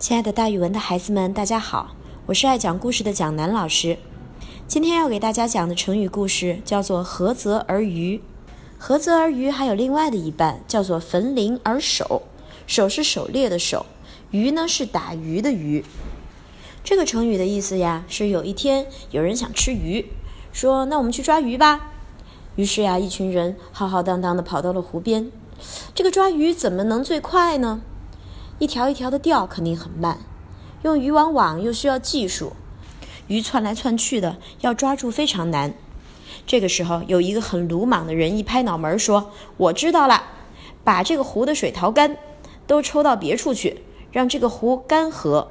亲爱的，大语文的孩子们，大家好，我是爱讲故事的蒋楠老师。今天要给大家讲的成语故事叫做“涸泽而渔”。涸泽而渔还有另外的一半，叫做“焚林而守”。守是狩猎的守，鱼呢是打鱼的鱼。这个成语的意思呀，是有一天有人想吃鱼，说：“那我们去抓鱼吧。”于是呀，一群人浩浩荡荡地跑到了湖边。这个抓鱼怎么能最快呢？一条一条的钓肯定很慢，用渔网网又需要技术，鱼窜来窜去的，要抓住非常难。这个时候，有一个很鲁莽的人一拍脑门说：“我知道了，把这个湖的水淘干，都抽到别处去，让这个湖干涸，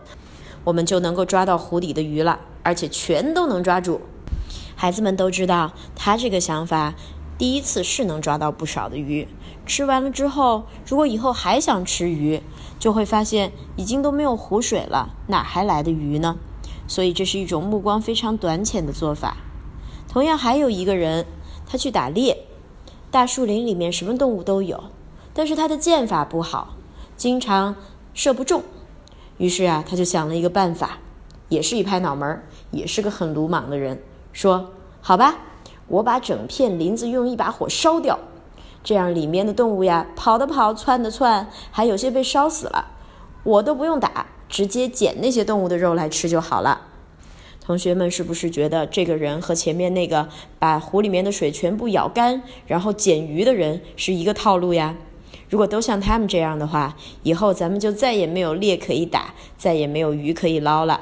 我们就能够抓到湖底的鱼了，而且全都能抓住。”孩子们都知道，他这个想法，第一次是能抓到不少的鱼。吃完了之后，如果以后还想吃鱼，就会发现已经都没有湖水了，哪还来的鱼呢？所以这是一种目光非常短浅的做法。同样，还有一个人，他去打猎，大树林里面什么动物都有，但是他的箭法不好，经常射不中。于是啊，他就想了一个办法，也是一拍脑门，也是个很鲁莽的人，说：“好吧，我把整片林子用一把火烧掉。”这样里面的动物呀，跑的跑，窜的窜，还有些被烧死了，我都不用打，直接捡那些动物的肉来吃就好了。同学们是不是觉得这个人和前面那个把湖里面的水全部舀干，然后捡鱼的人是一个套路呀？如果都像他们这样的话，以后咱们就再也没有猎可以打，再也没有鱼可以捞了。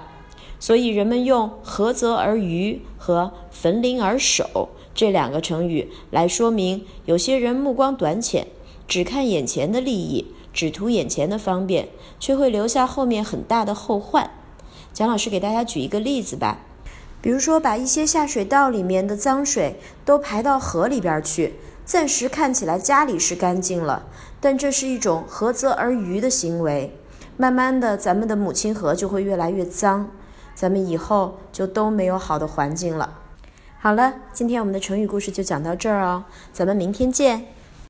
所以人们用“涸泽而渔”和“焚林而守”。这两个成语来说明，有些人目光短浅，只看眼前的利益，只图眼前的方便，却会留下后面很大的后患。蒋老师给大家举一个例子吧，比如说把一些下水道里面的脏水都排到河里边去，暂时看起来家里是干净了，但这是一种涸泽而渔的行为。慢慢的，咱们的母亲河就会越来越脏，咱们以后就都没有好的环境了。好了，今天我们的成语故事就讲到这儿哦，咱们明天见。